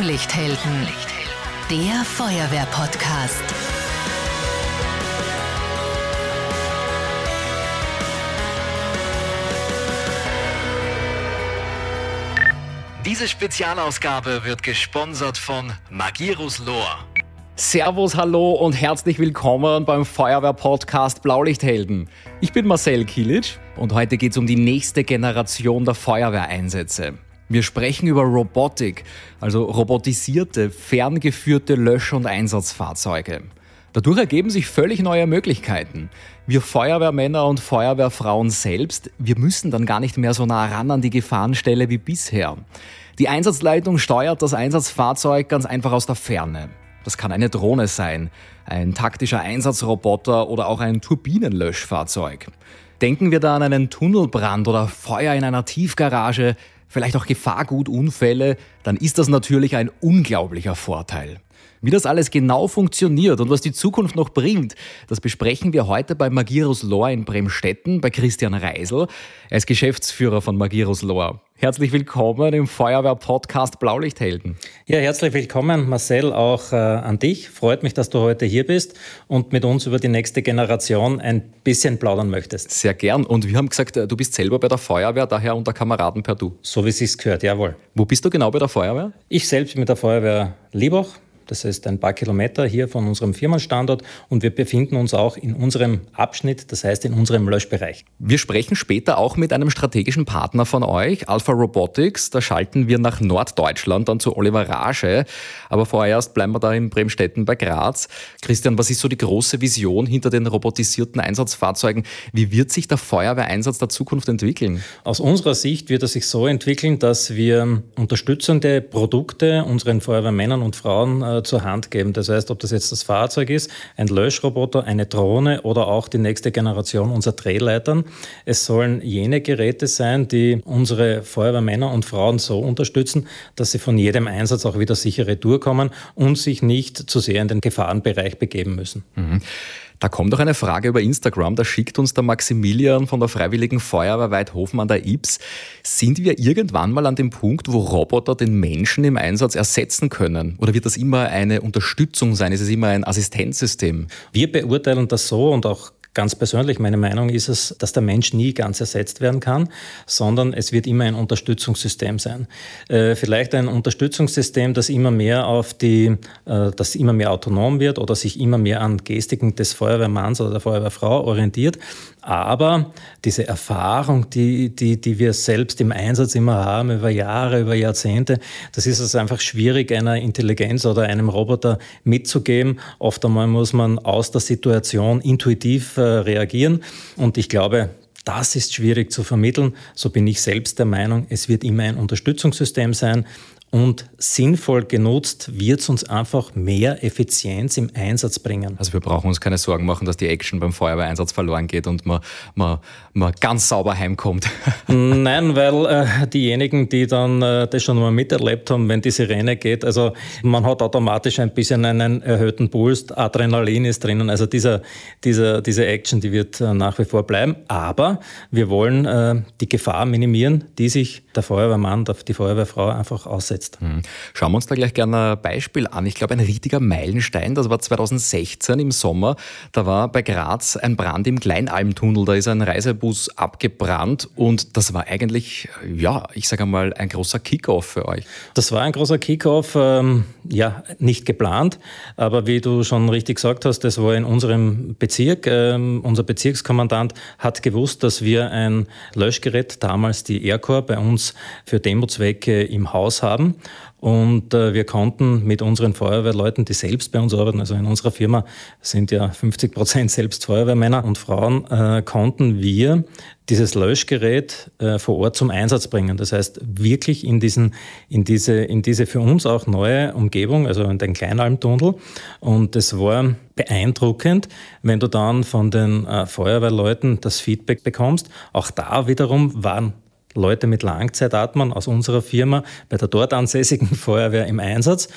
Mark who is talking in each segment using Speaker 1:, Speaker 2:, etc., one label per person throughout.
Speaker 1: Blaulichthelden, der Feuerwehr-Podcast.
Speaker 2: Diese Spezialausgabe wird gesponsert von Magirus Lohr.
Speaker 3: Servus, hallo und herzlich willkommen beim Feuerwehr-Podcast Blaulichthelden. Ich bin Marcel Kilic und heute geht es um die nächste Generation der Feuerwehreinsätze. Wir sprechen über Robotik, also robotisierte, ferngeführte Lösch- und Einsatzfahrzeuge. Dadurch ergeben sich völlig neue Möglichkeiten. Wir Feuerwehrmänner und Feuerwehrfrauen selbst, wir müssen dann gar nicht mehr so nah ran an die Gefahrenstelle wie bisher. Die Einsatzleitung steuert das Einsatzfahrzeug ganz einfach aus der Ferne. Das kann eine Drohne sein, ein taktischer Einsatzroboter oder auch ein Turbinenlöschfahrzeug. Denken wir da an einen Tunnelbrand oder Feuer in einer Tiefgarage, vielleicht auch Gefahrgutunfälle, dann ist das natürlich ein unglaublicher Vorteil. Wie das alles genau funktioniert und was die Zukunft noch bringt, das besprechen wir heute bei Magirus Lohr in Bremstetten bei Christian Reisel. Er ist Geschäftsführer von Magirus Lohr. Herzlich willkommen im Feuerwehr-Podcast Blaulichthelden.
Speaker 4: Ja, herzlich willkommen, Marcel, auch äh, an dich. Freut mich, dass du heute hier bist und mit uns über die nächste Generation ein bisschen plaudern möchtest.
Speaker 3: Sehr gern. Und wir haben gesagt, äh, du bist selber bei der Feuerwehr, daher unter Kameraden per Du.
Speaker 4: So wie es sich gehört, jawohl.
Speaker 3: Wo bist du genau bei der Feuerwehr?
Speaker 4: Ich selbst bin mit der Feuerwehr Liebach das ist ein paar Kilometer hier von unserem Firmenstandort und wir befinden uns auch in unserem Abschnitt, das heißt in unserem Löschbereich.
Speaker 3: Wir sprechen später auch mit einem strategischen Partner von euch, Alpha Robotics. Da schalten wir nach Norddeutschland, dann zu Oliver Rage. Aber vorerst bleiben wir da in Bremstetten bei Graz. Christian, was ist so die große Vision hinter den robotisierten Einsatzfahrzeugen? Wie wird sich der Feuerwehreinsatz der Zukunft entwickeln?
Speaker 4: Aus unserer Sicht wird er sich so entwickeln, dass wir unterstützende Produkte unseren Feuerwehrmännern und Frauen äh, zur Hand geben. Das heißt, ob das jetzt das Fahrzeug ist, ein Löschroboter, eine Drohne oder auch die nächste Generation unserer Drehleitern. Es sollen jene Geräte sein, die unsere Feuerwehrmänner und Frauen so unterstützen, dass sie von jedem Einsatz auch wieder sicher retourkommen und sich nicht zu sehr in den Gefahrenbereich begeben müssen.
Speaker 3: Mhm. Da kommt auch eine Frage über Instagram, da schickt uns der Maximilian von der Freiwilligen Feuerwehr Weidhofen an der Ips. Sind wir irgendwann mal an dem Punkt, wo Roboter den Menschen im Einsatz ersetzen können? Oder wird das immer eine Unterstützung sein? Ist es immer ein Assistenzsystem?
Speaker 4: Wir beurteilen das so und auch Ganz persönlich, meine Meinung ist es, dass der Mensch nie ganz ersetzt werden kann, sondern es wird immer ein Unterstützungssystem sein. Äh, vielleicht ein Unterstützungssystem, das immer mehr auf die, äh, das immer mehr autonom wird oder sich immer mehr an Gestiken des Feuerwehrmanns oder der Feuerwehrfrau orientiert. Aber diese Erfahrung, die, die, die wir selbst im Einsatz immer haben, über Jahre, über Jahrzehnte, das ist es einfach schwierig, einer Intelligenz oder einem Roboter mitzugeben. Oft einmal muss man aus der Situation intuitiv äh, reagieren. Und ich glaube, das ist schwierig zu vermitteln. So bin ich selbst der Meinung, es wird immer ein Unterstützungssystem sein und sinnvoll genutzt wird es uns einfach mehr Effizienz im Einsatz bringen.
Speaker 3: Also wir brauchen uns keine Sorgen machen, dass die Action beim Feuerwehreinsatz verloren geht und man, man, man ganz sauber heimkommt.
Speaker 4: Nein, weil äh, diejenigen, die dann äh, das schon mal miterlebt haben, wenn die Sirene geht, also man hat automatisch ein bisschen einen erhöhten Puls, Adrenalin ist drinnen, also dieser, dieser, diese Action, die wird äh, nach wie vor bleiben. Aber wir wollen äh, die Gefahr minimieren, die sich der Feuerwehrmann, die Feuerwehrfrau einfach aussetzt.
Speaker 3: Mhm. Schauen wir uns da gleich gerne ein Beispiel an. Ich glaube, ein richtiger Meilenstein, das war 2016 im Sommer. Da war bei Graz ein Brand im Kleinalmtunnel. Da ist ein Reisebus abgebrannt und das war eigentlich, ja, ich sage mal, ein großer Kickoff für euch.
Speaker 4: Das war ein großer Kickoff, ähm, ja, nicht geplant, aber wie du schon richtig gesagt hast, das war in unserem Bezirk. Ähm, unser Bezirkskommandant hat gewusst, dass wir ein Löschgerät, damals die Aircore, bei uns für Demozwecke im Haus haben. Und äh, wir konnten mit unseren Feuerwehrleuten, die selbst bei uns arbeiten, also in unserer Firma sind ja 50 Prozent selbst Feuerwehrmänner und Frauen, äh, konnten wir dieses Löschgerät äh, vor Ort zum Einsatz bringen. Das heißt, wirklich in, diesen, in, diese, in diese für uns auch neue Umgebung, also in den Kleinalmtunnel. Und es war beeindruckend, wenn du dann von den äh, Feuerwehrleuten das Feedback bekommst. Auch da wiederum waren Leute mit Langzeitatmern aus unserer Firma bei der dort ansässigen Feuerwehr im Einsatz.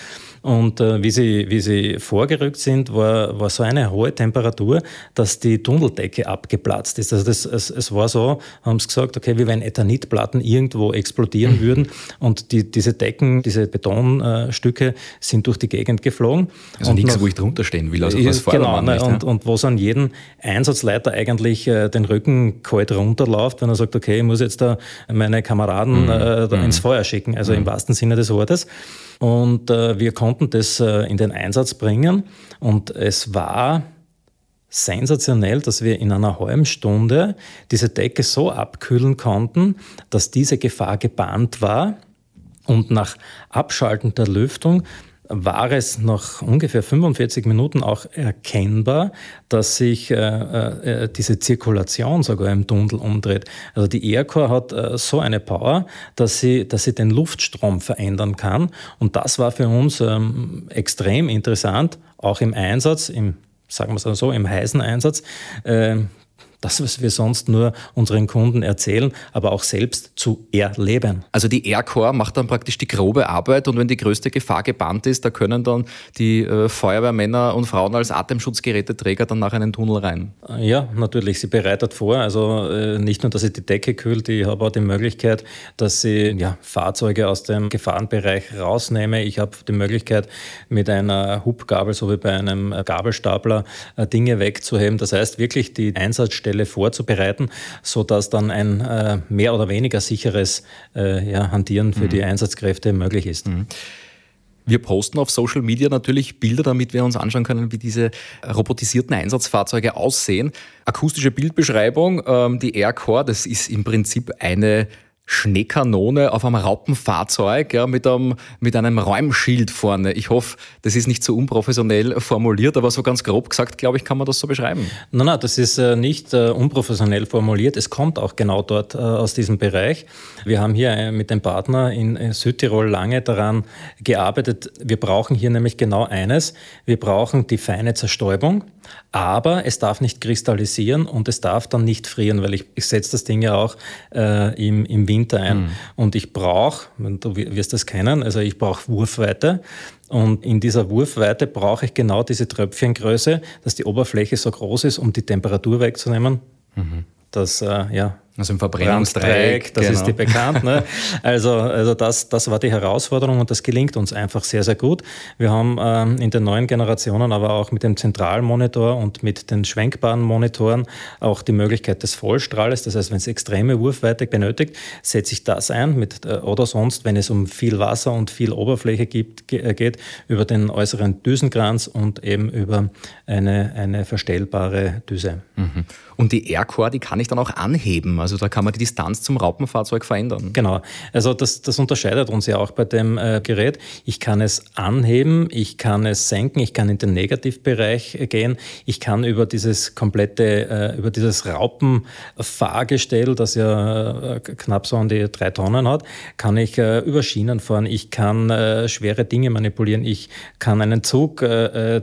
Speaker 4: Und äh, wie, sie, wie sie vorgerückt sind, war, war so eine hohe Temperatur, dass die Tunneldecke abgeplatzt ist. Also das, es, es war so, haben sie gesagt, okay, wie wenn Ethanitplatten irgendwo explodieren würden und die, diese Decken, diese Betonstücke sind durch die Gegend geflogen.
Speaker 3: Also
Speaker 4: und
Speaker 3: nichts,
Speaker 4: noch,
Speaker 3: wo ich drunter stehen will, also
Speaker 4: was Genau, ne, und, ja. und wo es an jeden Einsatzleiter eigentlich äh, den Rücken kalt runterläuft, wenn er sagt, okay, ich muss jetzt da meine Kameraden mhm. äh, da mhm. ins Feuer schicken, also mhm. im wahrsten Sinne des Wortes. Und äh, wir konnten das äh, in den Einsatz bringen. Und es war sensationell, dass wir in einer halben Stunde diese Decke so abkühlen konnten, dass diese Gefahr gebannt war. Und nach Abschalten der Lüftung war es nach ungefähr 45 Minuten auch erkennbar, dass sich äh, äh, diese Zirkulation sogar im Tunnel umdreht. Also die Aircore hat äh, so eine Power, dass sie, dass sie den Luftstrom verändern kann. Und das war für uns ähm, extrem interessant, auch im Einsatz, im sagen wir es so, im heißen Einsatz. Äh, das, was wir sonst nur unseren Kunden erzählen, aber auch selbst zu erleben.
Speaker 3: Also die Aircore macht dann praktisch die grobe Arbeit und wenn die größte Gefahr gebannt ist, da können dann die äh, Feuerwehrmänner und Frauen als Atemschutzgeräteträger dann nach einen Tunnel rein.
Speaker 4: Ja, natürlich. Sie bereitet vor. Also äh, nicht nur, dass sie die Decke kühlt, ich habe auch die Möglichkeit, dass sie ja, Fahrzeuge aus dem Gefahrenbereich rausnehme. Ich habe die Möglichkeit, mit einer Hubgabel, so wie bei einem Gabelstapler, äh, Dinge wegzuheben. Das heißt wirklich die Einsatzstelle Stelle vorzubereiten, sodass dann ein äh, mehr oder weniger sicheres äh, ja, Hantieren für mhm. die Einsatzkräfte möglich ist. Mhm.
Speaker 3: Wir posten auf Social Media natürlich Bilder, damit wir uns anschauen können, wie diese robotisierten Einsatzfahrzeuge aussehen. Akustische Bildbeschreibung, ähm, die Aircore, das ist im Prinzip eine Schneekanone auf einem Raupenfahrzeug ja, mit, einem, mit einem Räumschild vorne. Ich hoffe, das ist nicht so unprofessionell formuliert, aber so ganz grob gesagt, glaube ich, kann man das so beschreiben.
Speaker 4: Nein, nein, das ist äh, nicht äh, unprofessionell formuliert. Es kommt auch genau dort äh, aus diesem Bereich. Wir haben hier mit dem Partner in Südtirol lange daran gearbeitet. Wir brauchen hier nämlich genau eines. Wir brauchen die feine Zerstäubung. Aber es darf nicht kristallisieren und es darf dann nicht frieren, weil ich, ich setze das Ding ja auch äh, im, im Winter ein. Mhm. Und ich brauche, du wirst das kennen, also ich brauche Wurfweite. Und in dieser Wurfweite brauche ich genau diese Tröpfchengröße, dass die Oberfläche so groß ist, um die Temperatur wegzunehmen. Mhm. Das, äh, ja,
Speaker 3: also im Verbrennungsdreieck.
Speaker 4: Das genau. ist die bekannt. Ne? Also, also das, das war die Herausforderung und das gelingt uns einfach sehr, sehr gut. Wir haben ähm, in den neuen Generationen aber auch mit dem Zentralmonitor und mit den schwenkbaren Monitoren auch die Möglichkeit des Vollstrahles. Das heißt, wenn es extreme Wurfweite benötigt, setze ich das ein mit, äh, oder sonst, wenn es um viel Wasser und viel Oberfläche gibt, äh, geht, über den äußeren Düsenkranz und eben über eine, eine verstellbare Düse.
Speaker 3: Mhm. Und die Aircore, die kann ich dann auch anheben. Also da kann man die Distanz zum Raupenfahrzeug verändern.
Speaker 4: Genau. Also das, das unterscheidet uns ja auch bei dem äh, Gerät. Ich kann es anheben, ich kann es senken, ich kann in den Negativbereich äh, gehen, ich kann über dieses komplette, äh, über dieses Raupenfahrgestell, das ja äh, knapp so an die drei Tonnen hat, kann ich äh, über Schienen fahren, ich kann äh, schwere Dinge manipulieren, ich kann einen Zug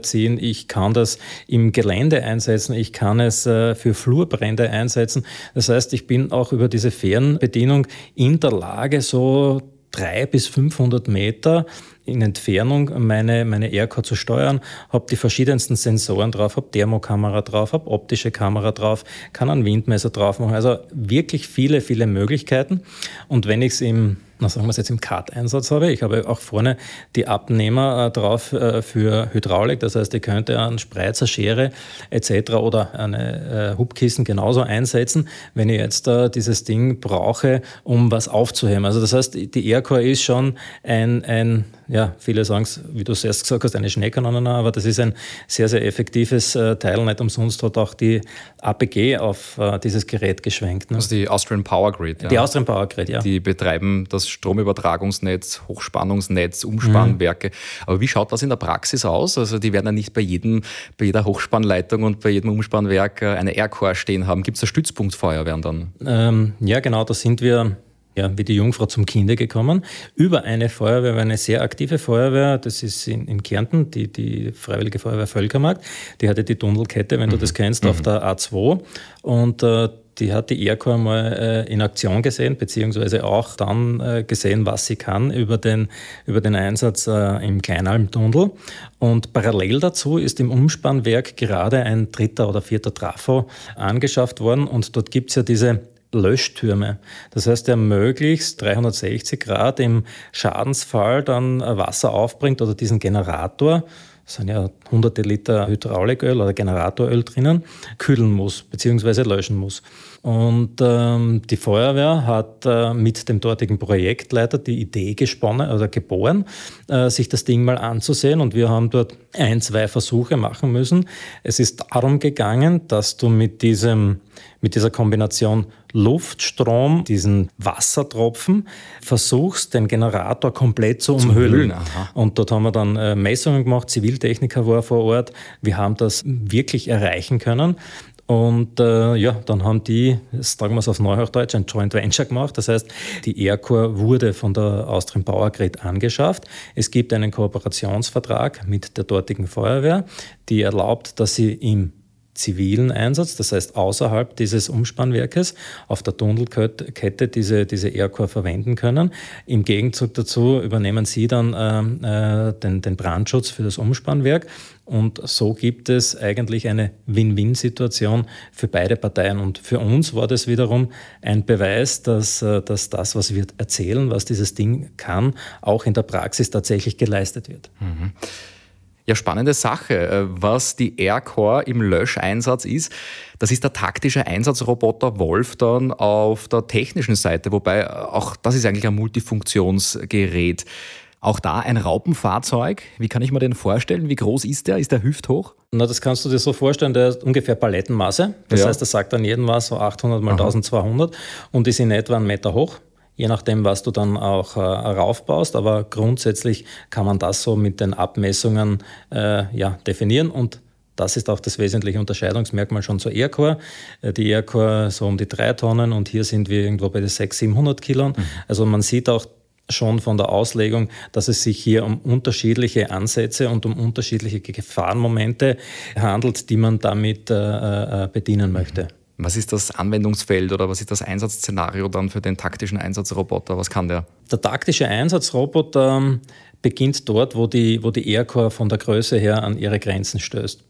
Speaker 4: ziehen, ich kann das im Gelände einsetzen, ich kann es für Flurbrände einsetzen. Das heißt, ich bin auch über diese Fernbedienung in der Lage, so drei bis 500 Meter in Entfernung meine, meine Aircore zu steuern, habe die verschiedensten Sensoren drauf, habe Thermokamera drauf, habe optische Kamera drauf, kann einen Windmesser drauf machen. Also wirklich viele, viele Möglichkeiten. Und wenn ich es im na sagen wir es jetzt im Kart-Einsatz habe. Ich habe auch vorne die Abnehmer äh, drauf äh, für Hydraulik. Das heißt, ich könnte einen Spreizer, Schere etc. oder eine äh, Hubkissen genauso einsetzen, wenn ich jetzt äh, dieses Ding brauche, um was aufzuheben. Also das heißt, die Aircore ist schon ein, ein ja, viele sagen es, wie du es erst gesagt hast, eine Schneekanone, aber das ist ein sehr, sehr effektives äh, Teil. Nicht umsonst hat auch die APG auf äh, dieses Gerät geschwenkt.
Speaker 3: Ne? Also die Austrian Power Grid.
Speaker 4: Ja. Die Austrian Power Grid, ja.
Speaker 3: Die betreiben das Stromübertragungsnetz, Hochspannungsnetz, Umspannwerke. Mhm. Aber wie schaut das in der Praxis aus? Also die werden ja nicht bei jedem, bei jeder Hochspannleitung und bei jedem Umspannwerk äh, eine Aircore stehen haben. Gibt es da Stützpunktfeuerwehren dann?
Speaker 4: Ähm, ja, genau, da sind wir ja, wie die Jungfrau zum Kinde gekommen, über eine Feuerwehr, eine sehr aktive Feuerwehr, das ist in, in Kärnten, die, die Freiwillige Feuerwehr Völkermarkt, die hatte die Tunnelkette, wenn mhm. du das kennst, mhm. auf der A2 und äh, die hat die Aircore mal äh, in Aktion gesehen, beziehungsweise auch dann äh, gesehen, was sie kann über den, über den Einsatz äh, im Kleinalmtunnel. Und parallel dazu ist im Umspannwerk gerade ein dritter oder vierter Trafo angeschafft worden und dort gibt es ja diese Löschtürme. Das heißt, der möglichst 360 Grad im Schadensfall dann Wasser aufbringt oder diesen Generator es sind ja hunderte Liter Hydrauliköl oder Generatoröl drinnen, kühlen muss bzw. löschen muss. Und ähm, die Feuerwehr hat äh, mit dem dortigen Projektleiter die Idee gesponnen oder geboren, äh, sich das Ding mal anzusehen. Und wir haben dort ein, zwei Versuche machen müssen. Es ist darum gegangen, dass du mit diesem mit dieser Kombination Luftstrom, diesen Wassertropfen, versuchst, den Generator komplett zu umhüllen. und dort haben wir dann äh, Messungen gemacht, Ziviltechniker war vor Ort. Wir haben das wirklich erreichen können. Und äh, ja, dann haben die, sagen wir es auf Neuhochdeutsch, ein Joint Venture gemacht. Das heißt, die Aircore wurde von der Austrian Power Grid angeschafft. Es gibt einen Kooperationsvertrag mit der dortigen Feuerwehr, die erlaubt, dass sie im zivilen Einsatz, das heißt außerhalb dieses Umspannwerkes auf der Tunnelkette diese, diese Aircore verwenden können. Im Gegenzug dazu übernehmen Sie dann äh, äh, den, den Brandschutz für das Umspannwerk und so gibt es eigentlich eine Win-Win-Situation für beide Parteien. Und für uns war das wiederum ein Beweis, dass, äh, dass das, was wir erzählen, was dieses Ding kann, auch in der Praxis tatsächlich geleistet wird. Mhm.
Speaker 3: Ja, spannende Sache. Äh, was die Aircore im Löscheinsatz ist, das ist der taktische Einsatzroboter Wolf dann auf der technischen Seite, wobei äh, auch das ist eigentlich ein Multifunktionsgerät. Auch da ein Raupenfahrzeug. Wie kann ich mir den vorstellen? Wie groß ist der? Ist der hüfthoch?
Speaker 4: Na, das kannst du dir so vorstellen, der ist ungefähr Palettenmaße. Das ja. heißt, der sagt dann jedem was, so 800 mal Aha. 1200 und ist in etwa einen Meter hoch je nachdem, was du dann auch äh, raufbaust. Aber grundsätzlich kann man das so mit den Abmessungen äh, ja, definieren und das ist auch das wesentliche Unterscheidungsmerkmal schon zur Aircore. Äh, die Aircore so um die drei Tonnen und hier sind wir irgendwo bei den 600, 700 Kilo. Mhm. Also man sieht auch schon von der Auslegung, dass es sich hier um unterschiedliche Ansätze und um unterschiedliche Gefahrenmomente handelt, die man damit äh, äh bedienen möchte.
Speaker 3: Was ist das Anwendungsfeld oder was ist das Einsatzszenario dann für den taktischen Einsatzroboter? Was kann der?
Speaker 4: Der taktische Einsatzroboter ähm, beginnt dort, wo die, wo die Aircore von der Größe her an ihre Grenzen stößt.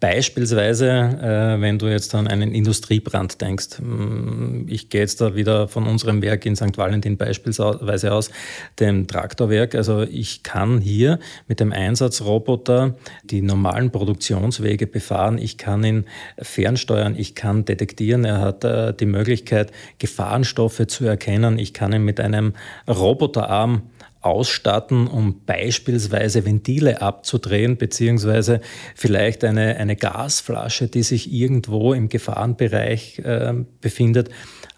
Speaker 4: Beispielsweise, äh, wenn du jetzt an einen Industriebrand denkst. Hm, ich gehe jetzt da wieder von unserem Werk in St. Valentin beispielsweise aus, dem Traktorwerk. Also ich kann hier mit dem Einsatzroboter die normalen Produktionswege befahren. Ich kann ihn fernsteuern. Ich kann detektieren. Er hat äh, die Möglichkeit, Gefahrenstoffe zu erkennen. Ich kann ihn mit einem Roboterarm ausstatten, um beispielsweise Ventile abzudrehen, beziehungsweise vielleicht eine, eine Gasflasche, die sich irgendwo im Gefahrenbereich äh, befindet,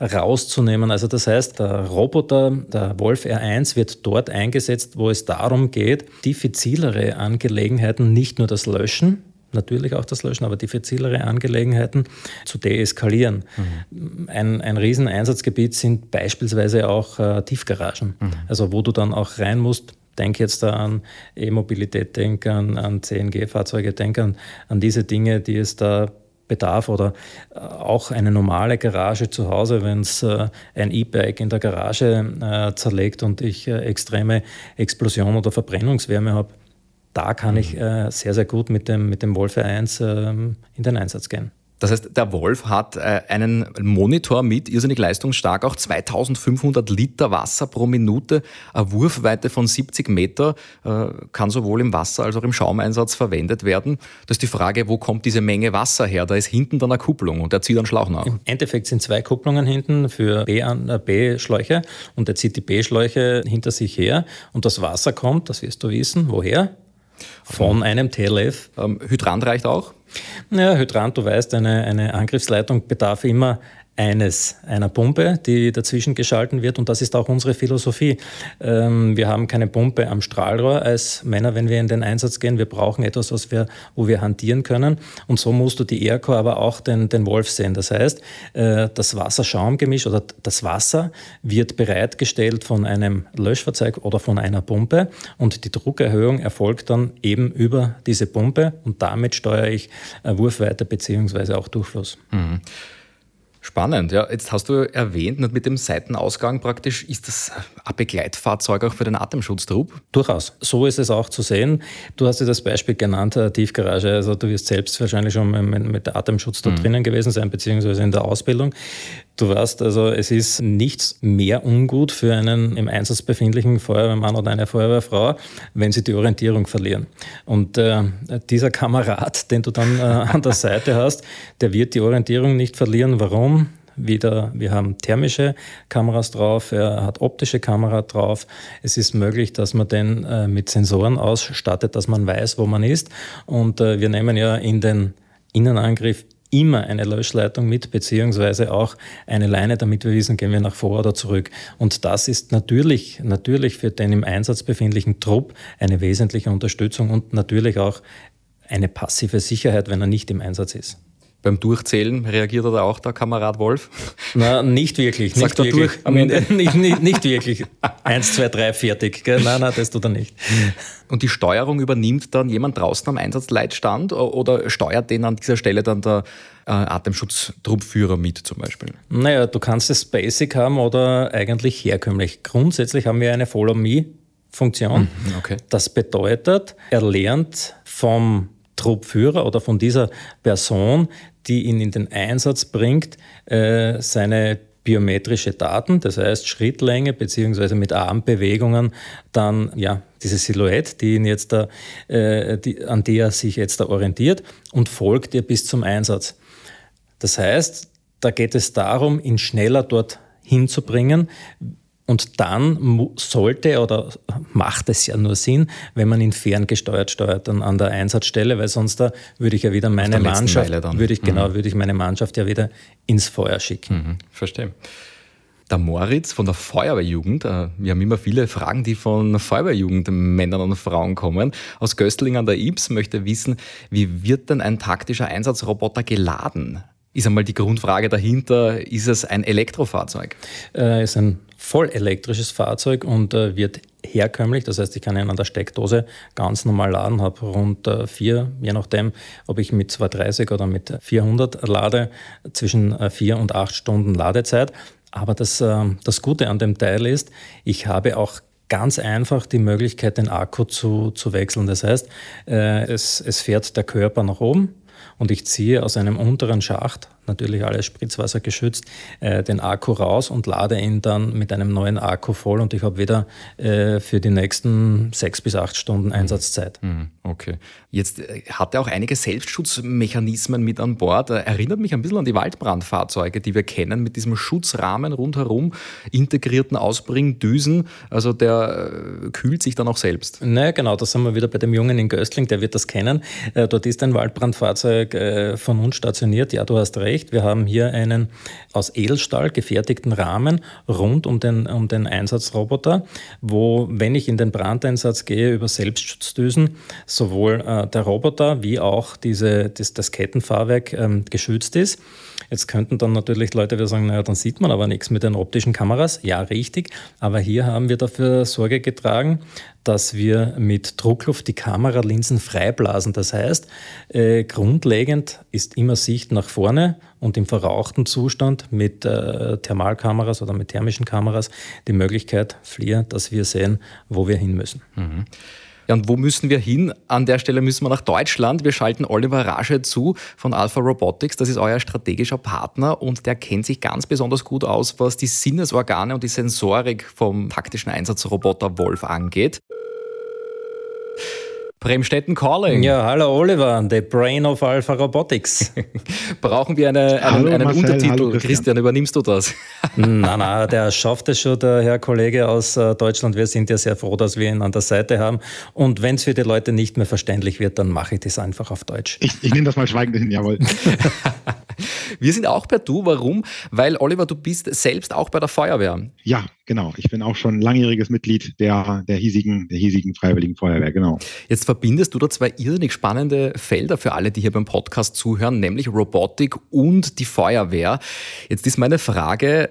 Speaker 4: rauszunehmen. Also das heißt, der Roboter, der Wolf R1, wird dort eingesetzt, wo es darum geht, diffizilere Angelegenheiten, nicht nur das Löschen, natürlich auch das Löschen, aber diffizilere Angelegenheiten zu deeskalieren. Mhm. Ein, ein Rieseneinsatzgebiet sind beispielsweise auch äh, Tiefgaragen, mhm. also wo du dann auch rein musst. Denk jetzt da an E-Mobilität, denk an, an CNG-Fahrzeuge, denk an, an diese Dinge, die es da bedarf oder äh, auch eine normale Garage zu Hause, wenn es äh, ein E-Bike in der Garage äh, zerlegt und ich äh, extreme Explosion oder Verbrennungswärme habe, da kann ich mhm. äh, sehr, sehr gut mit dem, mit dem Wolf 1 äh, in den Einsatz gehen.
Speaker 3: Das heißt, der Wolf hat äh, einen Monitor mit, irrsinnig leistungsstark, auch 2500 Liter Wasser pro Minute, eine Wurfweite von 70 Meter, äh, kann sowohl im Wasser als auch im Schaumeinsatz verwendet werden. Das ist die Frage, wo kommt diese Menge Wasser her? Da ist hinten dann eine Kupplung und er zieht einen Schlauch nach.
Speaker 4: Im Endeffekt sind zwei Kupplungen hinten für äh, B-Schläuche und er zieht die B-Schläuche hinter sich her und das Wasser kommt, das wirst du wissen, woher? Von einem TLF.
Speaker 3: Ähm, Hydrant reicht auch?
Speaker 4: Ja, Hydrant, du weißt, eine, eine Angriffsleitung bedarf immer eines, einer Pumpe, die dazwischen geschalten wird. Und das ist auch unsere Philosophie. Ähm, wir haben keine Pumpe am Strahlrohr als Männer, wenn wir in den Einsatz gehen. Wir brauchen etwas, was wir, wo wir hantieren können. Und so musst du die Aircore, aber auch den, den Wolf sehen. Das heißt, äh, das Wasserschaumgemisch oder das Wasser wird bereitgestellt von einem Löschfahrzeug oder von einer Pumpe. Und die Druckerhöhung erfolgt dann eben über diese Pumpe. Und damit steuere ich Wurfweite beziehungsweise auch Durchfluss. Mhm.
Speaker 3: Spannend, ja. Jetzt hast du erwähnt, mit dem Seitenausgang praktisch, ist das ein Begleitfahrzeug auch für den Atemschutztrupp?
Speaker 4: Durchaus. So ist es auch zu sehen. Du hast ja das Beispiel genannt, äh, Tiefgarage. Also du wirst selbst wahrscheinlich schon mit Atemschutz dort mhm. drinnen gewesen sein, beziehungsweise in der Ausbildung. Du weißt, also es ist nichts mehr ungut für einen im Einsatz befindlichen Feuerwehrmann oder eine Feuerwehrfrau, wenn sie die Orientierung verlieren. Und äh, dieser Kamerad, den du dann äh, an der Seite hast, der wird die Orientierung nicht verlieren. Warum? Wieder, wir haben thermische Kameras drauf, er hat optische Kamera drauf. Es ist möglich, dass man den äh, mit Sensoren ausstattet, dass man weiß, wo man ist. Und äh, wir nehmen ja in den Innenangriff immer eine Löschleitung mit, beziehungsweise auch eine Leine, damit wir wissen, gehen wir nach vor oder zurück. Und das ist natürlich, natürlich für den im Einsatz befindlichen Trupp eine wesentliche Unterstützung und natürlich auch eine passive Sicherheit, wenn er nicht im Einsatz ist.
Speaker 3: Beim Durchzählen reagiert er da auch der Kamerad Wolf?
Speaker 4: Na, nicht wirklich.
Speaker 3: Sagt
Speaker 4: nicht
Speaker 3: er wirklich. durch am Ende?
Speaker 4: nicht, nicht, nicht wirklich. Eins, zwei, drei, fertig. Nein, nein, das tut er nicht.
Speaker 3: Und die Steuerung übernimmt dann jemand draußen am Einsatzleitstand oder steuert den an dieser Stelle dann der äh, Atemschutztruppführer mit zum Beispiel?
Speaker 4: Naja, du kannst es basic haben oder eigentlich herkömmlich. Grundsätzlich haben wir eine Follow-Me-Funktion.
Speaker 3: Mhm, okay.
Speaker 4: Das bedeutet, er lernt vom Truppführer oder von dieser Person, die ihn in den Einsatz bringt, äh, seine biometrische Daten, das heißt Schrittlänge beziehungsweise mit Armbewegungen dann ja diese Silhouette, die ihn jetzt da, äh, die, an der er sich jetzt da orientiert und folgt ihr bis zum Einsatz. Das heißt, da geht es darum, ihn schneller dort hinzubringen, und dann sollte oder macht es ja nur Sinn, wenn man ihn ferngesteuert steuert dann an der Einsatzstelle, weil sonst da würde ich ja wieder meine Mannschaft, würde ich, genau, mhm. würde ich meine Mannschaft ja wieder ins Feuer schicken.
Speaker 3: Mhm. Verstehe. Der Moritz von der Feuerwehrjugend, äh, wir haben immer viele Fragen, die von Feuerwehrjugend Männern und Frauen kommen. Aus Göstling an der Ibs möchte wissen, wie wird denn ein taktischer Einsatzroboter geladen? Ist einmal die Grundfrage dahinter, ist es ein Elektrofahrzeug?
Speaker 4: Äh, ist ein voll elektrisches Fahrzeug und äh, wird herkömmlich, das heißt, ich kann ihn an der Steckdose ganz normal laden, habe rund äh, vier, je nachdem, ob ich mit 230 oder mit 400 lade, zwischen äh, vier und acht Stunden Ladezeit. Aber das, äh, das Gute an dem Teil ist, ich habe auch ganz einfach die Möglichkeit, den Akku zu, zu wechseln. Das heißt, äh, es, es fährt der Körper nach oben und ich ziehe aus einem unteren Schacht natürlich alles Spritzwasser geschützt, äh, den Akku raus und lade ihn dann mit einem neuen Akku voll und ich habe wieder äh, für die nächsten sechs bis acht Stunden mhm. Einsatzzeit.
Speaker 3: Mhm. Okay. Jetzt äh, hat er auch einige Selbstschutzmechanismen mit an Bord. Er erinnert mich ein bisschen an die Waldbrandfahrzeuge, die wir kennen, mit diesem Schutzrahmen rundherum, integrierten Ausbringdüsen. Also der äh, kühlt sich dann auch selbst.
Speaker 4: Naja, genau, da sind wir wieder bei dem Jungen in Göstling, der wird das kennen. Äh, dort ist ein Waldbrandfahrzeug äh, von uns stationiert. Ja, du hast recht recht. Wir haben hier einen aus Edelstahl gefertigten Rahmen rund um den, um den Einsatzroboter, wo, wenn ich in den Brandeinsatz gehe, über Selbstschutzdüsen sowohl äh, der Roboter wie auch diese, das, das Kettenfahrwerk ähm, geschützt ist. Jetzt könnten dann natürlich Leute wieder sagen, naja, dann sieht man aber nichts mit den optischen Kameras. Ja, richtig. Aber hier haben wir dafür Sorge getragen, dass wir mit Druckluft die Kameralinsen freiblasen. Das heißt, äh, grundlegend ist immer Sicht nach vorne und im verrauchten Zustand mit äh, Thermalkameras oder mit thermischen Kameras die Möglichkeit, FLIR, dass wir sehen, wo wir hin müssen.
Speaker 3: Mhm. Ja, wo müssen wir hin? An der Stelle müssen wir nach Deutschland. Wir schalten Oliver Rasche zu von Alpha Robotics. Das ist euer strategischer Partner und der kennt sich ganz besonders gut aus, was die Sinnesorgane und die Sensorik vom taktischen Einsatzroboter Wolf angeht. Bremstetten Calling.
Speaker 4: Ja, hallo Oliver, the brain of Alpha Robotics.
Speaker 3: Brauchen wir eine, einen, hallo einen Marcel, Untertitel? Christian. Christian. übernimmst du das?
Speaker 4: na, na, der schafft es schon, der Herr Kollege aus äh, Deutschland. Wir sind ja sehr froh, dass wir ihn an der Seite haben. Und wenn es für die Leute nicht mehr verständlich wird, dann mache ich das einfach auf Deutsch.
Speaker 5: Ich, ich nehme das mal schweigend hin, jawohl.
Speaker 3: wir sind auch per Du. Warum? Weil, Oliver, du bist selbst auch bei der Feuerwehr.
Speaker 5: Ja, genau. Ich bin auch schon langjähriges Mitglied der, der, hiesigen, der hiesigen Freiwilligen Feuerwehr, genau.
Speaker 3: Jetzt verbindest du da zwei irrsinnig spannende Felder für alle, die hier beim Podcast zuhören, nämlich Robotik und die Feuerwehr. Jetzt ist meine Frage,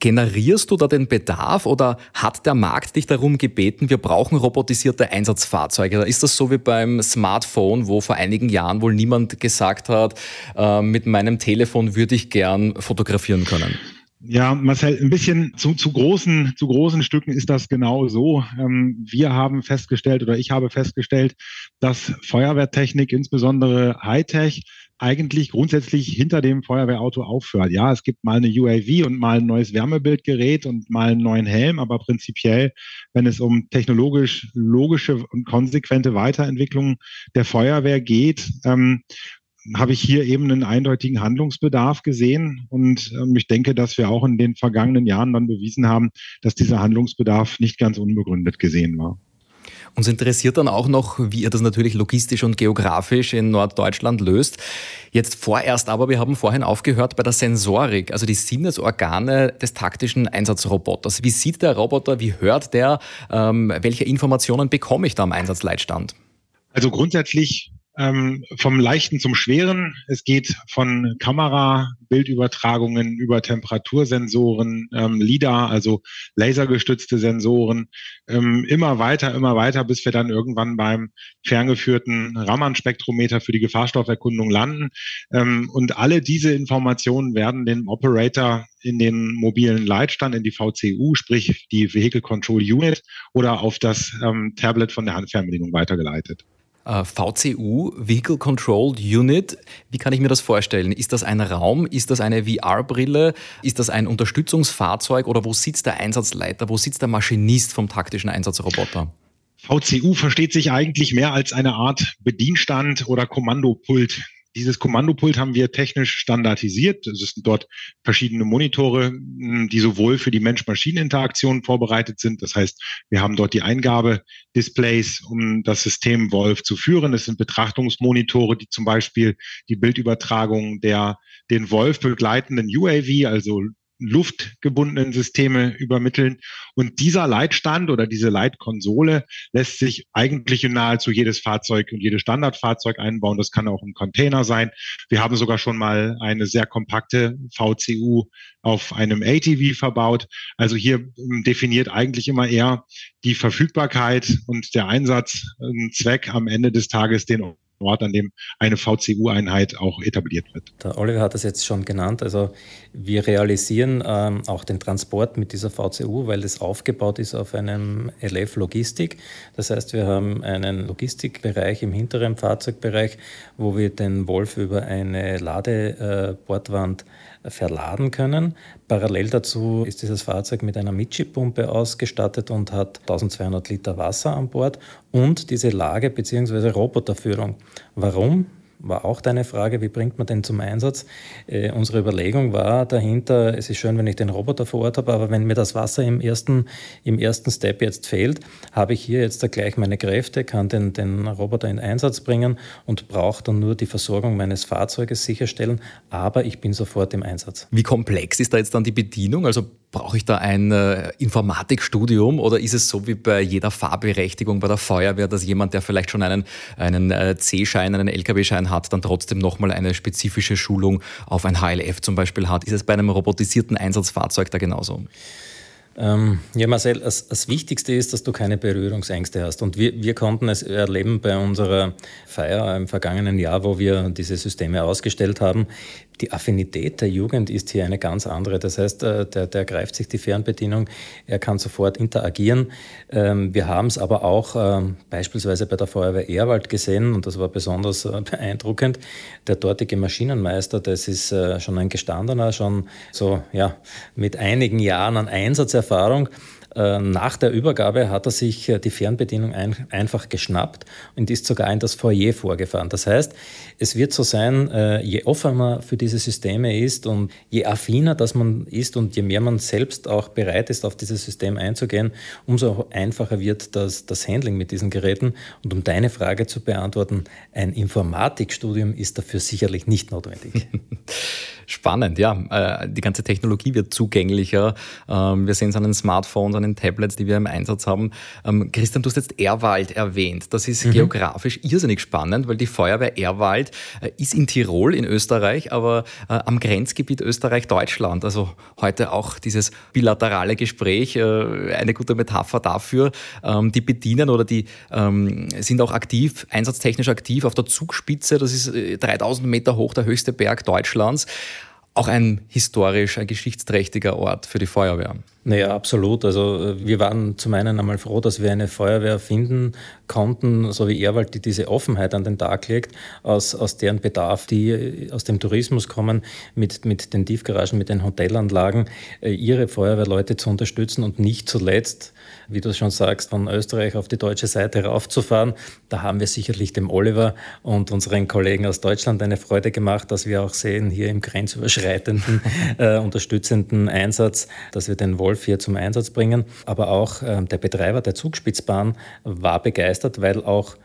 Speaker 3: Generierst du da den Bedarf oder hat der Markt dich darum gebeten, wir brauchen robotisierte Einsatzfahrzeuge? Ist das so wie beim Smartphone, wo vor einigen Jahren wohl niemand gesagt hat, äh, mit meinem Telefon würde ich gern fotografieren können?
Speaker 5: Ja, Marcel, ein bisschen zu, zu, großen, zu großen Stücken ist das genau so. Ähm, wir haben festgestellt oder ich habe festgestellt, dass Feuerwehrtechnik, insbesondere Hightech, eigentlich grundsätzlich hinter dem Feuerwehrauto aufhört. Ja, es gibt mal eine UAV und mal ein neues Wärmebildgerät und mal einen neuen Helm, aber prinzipiell, wenn es um technologisch logische und konsequente Weiterentwicklung der Feuerwehr geht, ähm, habe ich hier eben einen eindeutigen Handlungsbedarf gesehen. Und ähm, ich denke, dass wir auch in den vergangenen Jahren dann bewiesen haben, dass dieser Handlungsbedarf nicht ganz unbegründet gesehen war.
Speaker 3: Uns interessiert dann auch noch, wie ihr das natürlich logistisch und geografisch in Norddeutschland löst. Jetzt vorerst aber, wir haben vorhin aufgehört bei der Sensorik, also die Sinnesorgane des taktischen Einsatzroboters. Wie sieht der Roboter, wie hört der, ähm, welche Informationen bekomme ich da am Einsatzleitstand?
Speaker 5: Also grundsätzlich ähm, vom Leichten zum Schweren. Es geht von Kamera, Bildübertragungen über Temperatursensoren, ähm, LIDAR, also lasergestützte Sensoren, ähm, immer weiter, immer weiter, bis wir dann irgendwann beim ferngeführten Raman-Spektrometer für die Gefahrstofferkundung landen. Ähm, und alle diese Informationen werden dem Operator in den mobilen Leitstand, in die VCU, sprich die Vehicle Control Unit oder auf das ähm, Tablet von der Handfernbedienung weitergeleitet.
Speaker 3: Äh, VCU, Vehicle Controlled Unit. Wie kann ich mir das vorstellen? Ist das ein Raum? Ist das eine VR-Brille? Ist das ein Unterstützungsfahrzeug? Oder wo sitzt der Einsatzleiter? Wo sitzt der Maschinist vom taktischen Einsatzroboter?
Speaker 5: VCU versteht sich eigentlich mehr als eine Art Bedienstand oder Kommandopult. Dieses Kommandopult haben wir technisch standardisiert. Es sind dort verschiedene Monitore, die sowohl für die Mensch-Maschinen-Interaktion vorbereitet sind. Das heißt, wir haben dort die Eingabedisplays, um das System Wolf zu führen. Es sind Betrachtungsmonitore, die zum Beispiel die Bildübertragung der den Wolf begleitenden UAV, also luftgebundenen Systeme übermitteln. Und dieser Leitstand oder diese Leitkonsole lässt sich eigentlich in nahezu jedes Fahrzeug und jedes Standardfahrzeug einbauen. Das kann auch ein Container sein. Wir haben sogar schon mal eine sehr kompakte VCU auf einem ATV verbaut. Also hier ähm, definiert eigentlich immer eher die Verfügbarkeit und der Einsatzzweck am Ende des Tages den Ort, an dem eine VCU-Einheit auch etabliert wird.
Speaker 4: Der Oliver hat das jetzt schon genannt. Also wir realisieren ähm, auch den Transport mit dieser VCU, weil das aufgebaut ist auf einem LF Logistik. Das heißt, wir haben einen Logistikbereich im hinteren Fahrzeugbereich, wo wir den Wolf über eine Ladebordwand äh, verladen können. Parallel dazu ist dieses Fahrzeug mit einer Midship-Pumpe ausgestattet und hat 1200 Liter Wasser an Bord und diese Lage- bzw. Roboterführung. Warum? War auch deine Frage, wie bringt man den zum Einsatz? Äh, unsere Überlegung war dahinter, es ist schön, wenn ich den Roboter vor Ort habe, aber wenn mir das Wasser im ersten, im ersten Step jetzt fehlt, habe ich hier jetzt da gleich meine Kräfte, kann den, den Roboter in Einsatz bringen und brauche dann nur die Versorgung meines Fahrzeuges sicherstellen, aber ich bin sofort im Einsatz.
Speaker 3: Wie komplex ist da jetzt dann die Bedienung? Also Brauche ich da ein äh, Informatikstudium oder ist es so wie bei jeder Fahrberechtigung bei der Feuerwehr, dass jemand, der vielleicht schon einen, einen äh, C-Schein, einen LKW-Schein hat, dann trotzdem nochmal eine spezifische Schulung auf ein HLF zum Beispiel hat? Ist es bei einem robotisierten Einsatzfahrzeug da genauso?
Speaker 4: Ähm, ja, Marcel, das, das, Wichtigste ist, dass du keine Berührungsängste hast. Und wir, wir konnten es erleben bei unserer Feier im vergangenen Jahr, wo wir diese Systeme ausgestellt haben die Affinität der Jugend ist hier eine ganz andere. Das heißt, äh, der, der greift sich die Fernbedienung, er kann sofort interagieren. Ähm, wir haben es aber auch ähm, beispielsweise bei der Feuerwehr Ehrwald gesehen und das war besonders äh, beeindruckend. Der dortige Maschinenmeister, das ist äh, schon ein gestandener, schon so ja mit einigen Jahren an Einsatzerfahrung nach der Übergabe hat er sich äh, die Fernbedienung ein, einfach geschnappt und ist sogar in das Foyer vorgefahren. Das heißt, es wird so sein, äh, je offener man für diese Systeme ist und je affiner das man ist und je mehr man selbst auch bereit ist, auf dieses System einzugehen, umso einfacher wird das, das Handling mit diesen Geräten. Und um deine Frage zu beantworten, ein Informatikstudium ist dafür sicherlich nicht notwendig.
Speaker 3: Spannend, ja. Die ganze Technologie wird zugänglicher. Ähm, wir sehen es an den Smartphones, an modernen Tablets, die wir im Einsatz haben. Ähm, Christian, du hast jetzt Erwald erwähnt. Das ist mhm. geografisch irrsinnig spannend, weil die Feuerwehr Erwald äh, ist in Tirol in Österreich, aber äh, am Grenzgebiet Österreich-Deutschland. Also heute auch dieses bilaterale Gespräch, äh, eine gute Metapher dafür. Ähm, die bedienen oder die ähm, sind auch aktiv, einsatztechnisch aktiv auf der Zugspitze. Das ist 3000 Meter hoch, der höchste Berg Deutschlands auch ein historisch, ein geschichtsträchtiger Ort für die Feuerwehr.
Speaker 4: Naja, absolut. Also äh, wir waren zum einen einmal froh, dass wir eine Feuerwehr finden konnten, so wie Erwald, die diese Offenheit an den Tag legt, aus, aus deren Bedarf, die aus dem Tourismus kommen, mit, mit den Tiefgaragen, mit den Hotelanlagen, äh, ihre Feuerwehrleute zu unterstützen und nicht zuletzt wie du schon sagst, von Österreich auf die deutsche Seite raufzufahren. Da haben wir sicherlich dem Oliver und unseren Kollegen aus Deutschland eine Freude gemacht, dass wir auch sehen, hier im grenzüberschreitenden, äh, unterstützenden Einsatz, dass wir den Wolf hier zum Einsatz bringen. Aber auch äh, der Betreiber der Zugspitzbahn war begeistert, weil auch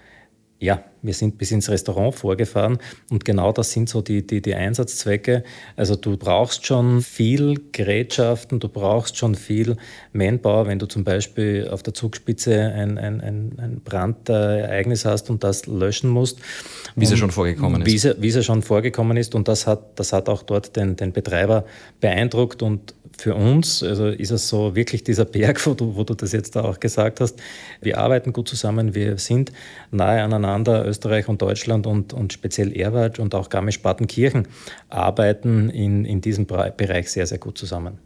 Speaker 4: ja, wir sind bis ins Restaurant vorgefahren und genau das sind so die, die, die Einsatzzwecke. Also du brauchst schon viel Gerätschaften, du brauchst schon viel Manpower, wenn du zum Beispiel auf der Zugspitze ein, ein, ein, ein Brandereignis hast und das löschen musst.
Speaker 3: Wie es ja schon vorgekommen
Speaker 4: ist. Wie es ja schon vorgekommen ist und das hat, das hat auch dort den, den Betreiber beeindruckt und für uns also ist es so wirklich dieser Berg, wo du, wo du das jetzt auch gesagt hast. Wir arbeiten gut zusammen, wir sind nahe aneinander, Österreich und Deutschland und, und speziell Erwald und auch Garmisch-Partenkirchen arbeiten in, in diesem Bereich sehr, sehr gut zusammen.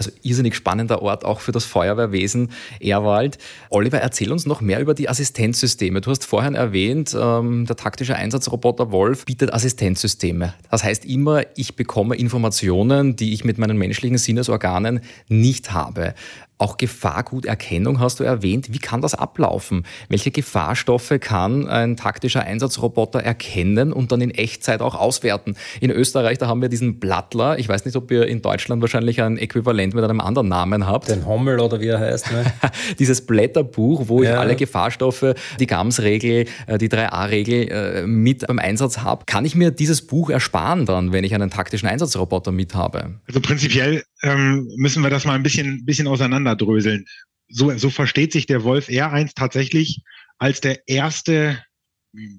Speaker 3: Also irrsinnig spannender Ort auch für das Feuerwehrwesen Erwald. Oliver, erzähl uns noch mehr über die Assistenzsysteme. Du hast vorhin erwähnt, ähm, der taktische Einsatzroboter Wolf bietet Assistenzsysteme. Das heißt immer, ich bekomme Informationen, die ich mit meinen menschlichen Sinnesorganen nicht habe. Auch Gefahrguterkennung hast du erwähnt. Wie kann das ablaufen? Welche Gefahrstoffe kann ein taktischer Einsatzroboter erkennen und dann in Echtzeit auch auswerten? In Österreich, da haben wir diesen Blattler. Ich weiß nicht, ob ihr in Deutschland wahrscheinlich ein Äquivalent mit einem anderen Namen habt.
Speaker 4: Den Hommel oder wie er heißt. Ne?
Speaker 3: Dieses Blätterbuch, wo ja. ich alle Gefahrstoffe, die GAMS-Regel, äh, die 3a-Regel äh, mit beim Einsatz habe. Kann ich mir dieses Buch ersparen dann, wenn ich einen taktischen Einsatzroboter mit habe?
Speaker 5: Also prinzipiell ähm, müssen wir das mal ein bisschen, bisschen auseinander auseinanderdröseln. So, so versteht sich der Wolf R1 tatsächlich als der erste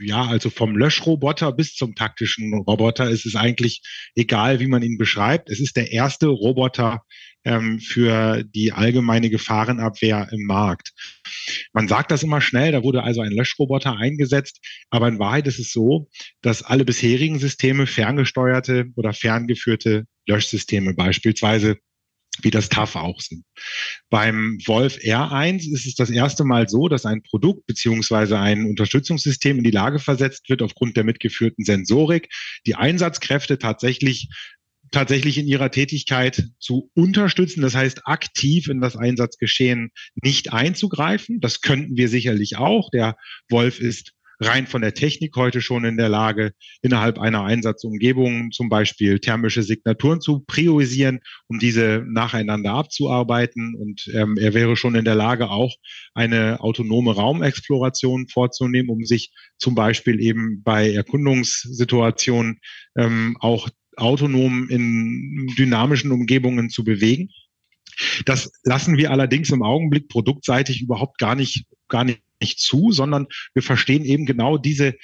Speaker 5: ja, also vom Löschroboter bis zum taktischen Roboter ist es eigentlich egal, wie man ihn beschreibt. Es ist der erste Roboter ähm, für die allgemeine Gefahrenabwehr im Markt. Man sagt das immer schnell, da wurde also ein Löschroboter eingesetzt, aber in Wahrheit ist es so, dass alle bisherigen Systeme ferngesteuerte oder ferngeführte Löschsysteme beispielsweise wie das TAF auch sind. Beim Wolf R1 ist es das erste Mal so, dass ein Produkt beziehungsweise ein Unterstützungssystem in die Lage versetzt wird, aufgrund der mitgeführten Sensorik, die Einsatzkräfte tatsächlich tatsächlich in ihrer Tätigkeit zu unterstützen, das heißt aktiv in das Einsatzgeschehen nicht einzugreifen. Das könnten wir sicherlich auch. Der Wolf ist rein von der Technik heute schon in der Lage, innerhalb einer Einsatzumgebung zum Beispiel thermische Signaturen zu priorisieren, um diese nacheinander abzuarbeiten. Und ähm, er wäre schon in der Lage, auch eine autonome Raumexploration vorzunehmen, um sich zum Beispiel eben bei Erkundungssituationen ähm, auch autonom in dynamischen Umgebungen zu bewegen. Das lassen wir allerdings im Augenblick produktseitig überhaupt gar nicht, gar nicht nicht zu, sondern wir verstehen eben genau diese,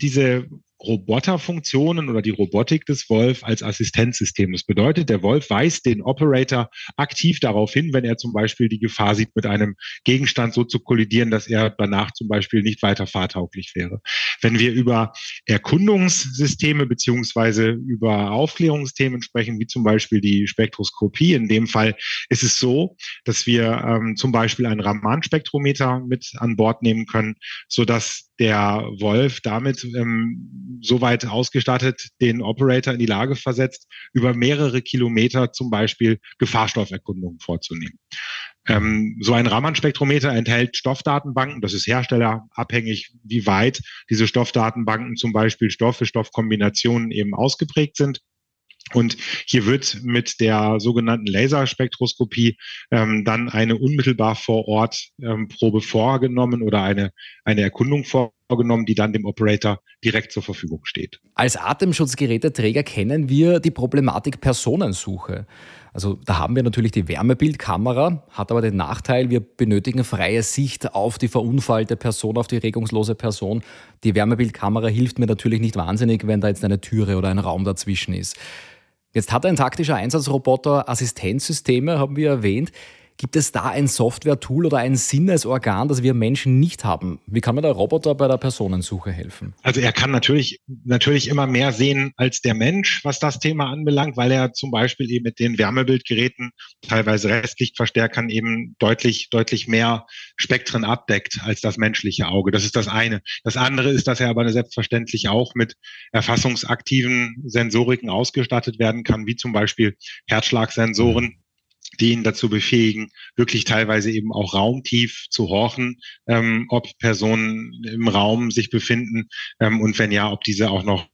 Speaker 5: diese Roboterfunktionen oder die Robotik des Wolf als Assistenzsystem. Das bedeutet, der Wolf weist den Operator aktiv darauf hin, wenn er zum Beispiel die Gefahr sieht, mit einem Gegenstand so zu kollidieren, dass er danach zum Beispiel nicht weiter fahrtauglich wäre. Wenn wir über Erkundungssysteme beziehungsweise über Aufklärungsthemen sprechen, wie zum Beispiel die Spektroskopie, in dem Fall ist es so, dass wir ähm, zum Beispiel ein Raman-Spektrometer mit an Bord nehmen können, so dass der Wolf damit ähm, so weit ausgestattet den Operator in die Lage versetzt, über mehrere Kilometer zum Beispiel Gefahrstofferkundungen vorzunehmen. Ähm, so ein Raman-Spektrometer enthält Stoffdatenbanken. Das ist herstellerabhängig, wie weit diese Stoffdatenbanken zum Beispiel Stoffe, Stoffkombinationen eben ausgeprägt sind. Und hier wird mit der sogenannten Laserspektroskopie ähm, dann eine unmittelbar vor Ort ähm, Probe vorgenommen oder eine, eine Erkundung vorgenommen vorgenommen, die dann dem Operator direkt zur Verfügung steht.
Speaker 3: Als Atemschutzgeräteträger kennen wir die Problematik Personensuche. Also da haben wir natürlich die Wärmebildkamera, hat aber den Nachteil, wir benötigen freie Sicht auf die verunfallte Person, auf die regungslose Person. Die Wärmebildkamera hilft mir natürlich nicht wahnsinnig, wenn da jetzt eine Türe oder ein Raum dazwischen ist. Jetzt hat ein taktischer Einsatzroboter Assistenzsysteme, haben wir erwähnt. Gibt es da ein Software-Tool oder ein Sinnesorgan, das wir Menschen nicht haben? Wie kann mir der Roboter bei der Personensuche helfen?
Speaker 5: Also er kann natürlich, natürlich immer mehr sehen als der Mensch, was das Thema anbelangt, weil er zum Beispiel eben mit den Wärmebildgeräten, teilweise Restlichtverstärkern eben deutlich, deutlich mehr Spektren abdeckt als das menschliche Auge. Das ist das eine. Das andere ist, dass er aber selbstverständlich auch mit erfassungsaktiven Sensoriken ausgestattet werden kann, wie zum Beispiel Herzschlagsensoren die ihn dazu befähigen, wirklich teilweise eben auch raumtief zu horchen, ähm, ob Personen im Raum sich befinden ähm, und wenn ja, ob diese auch noch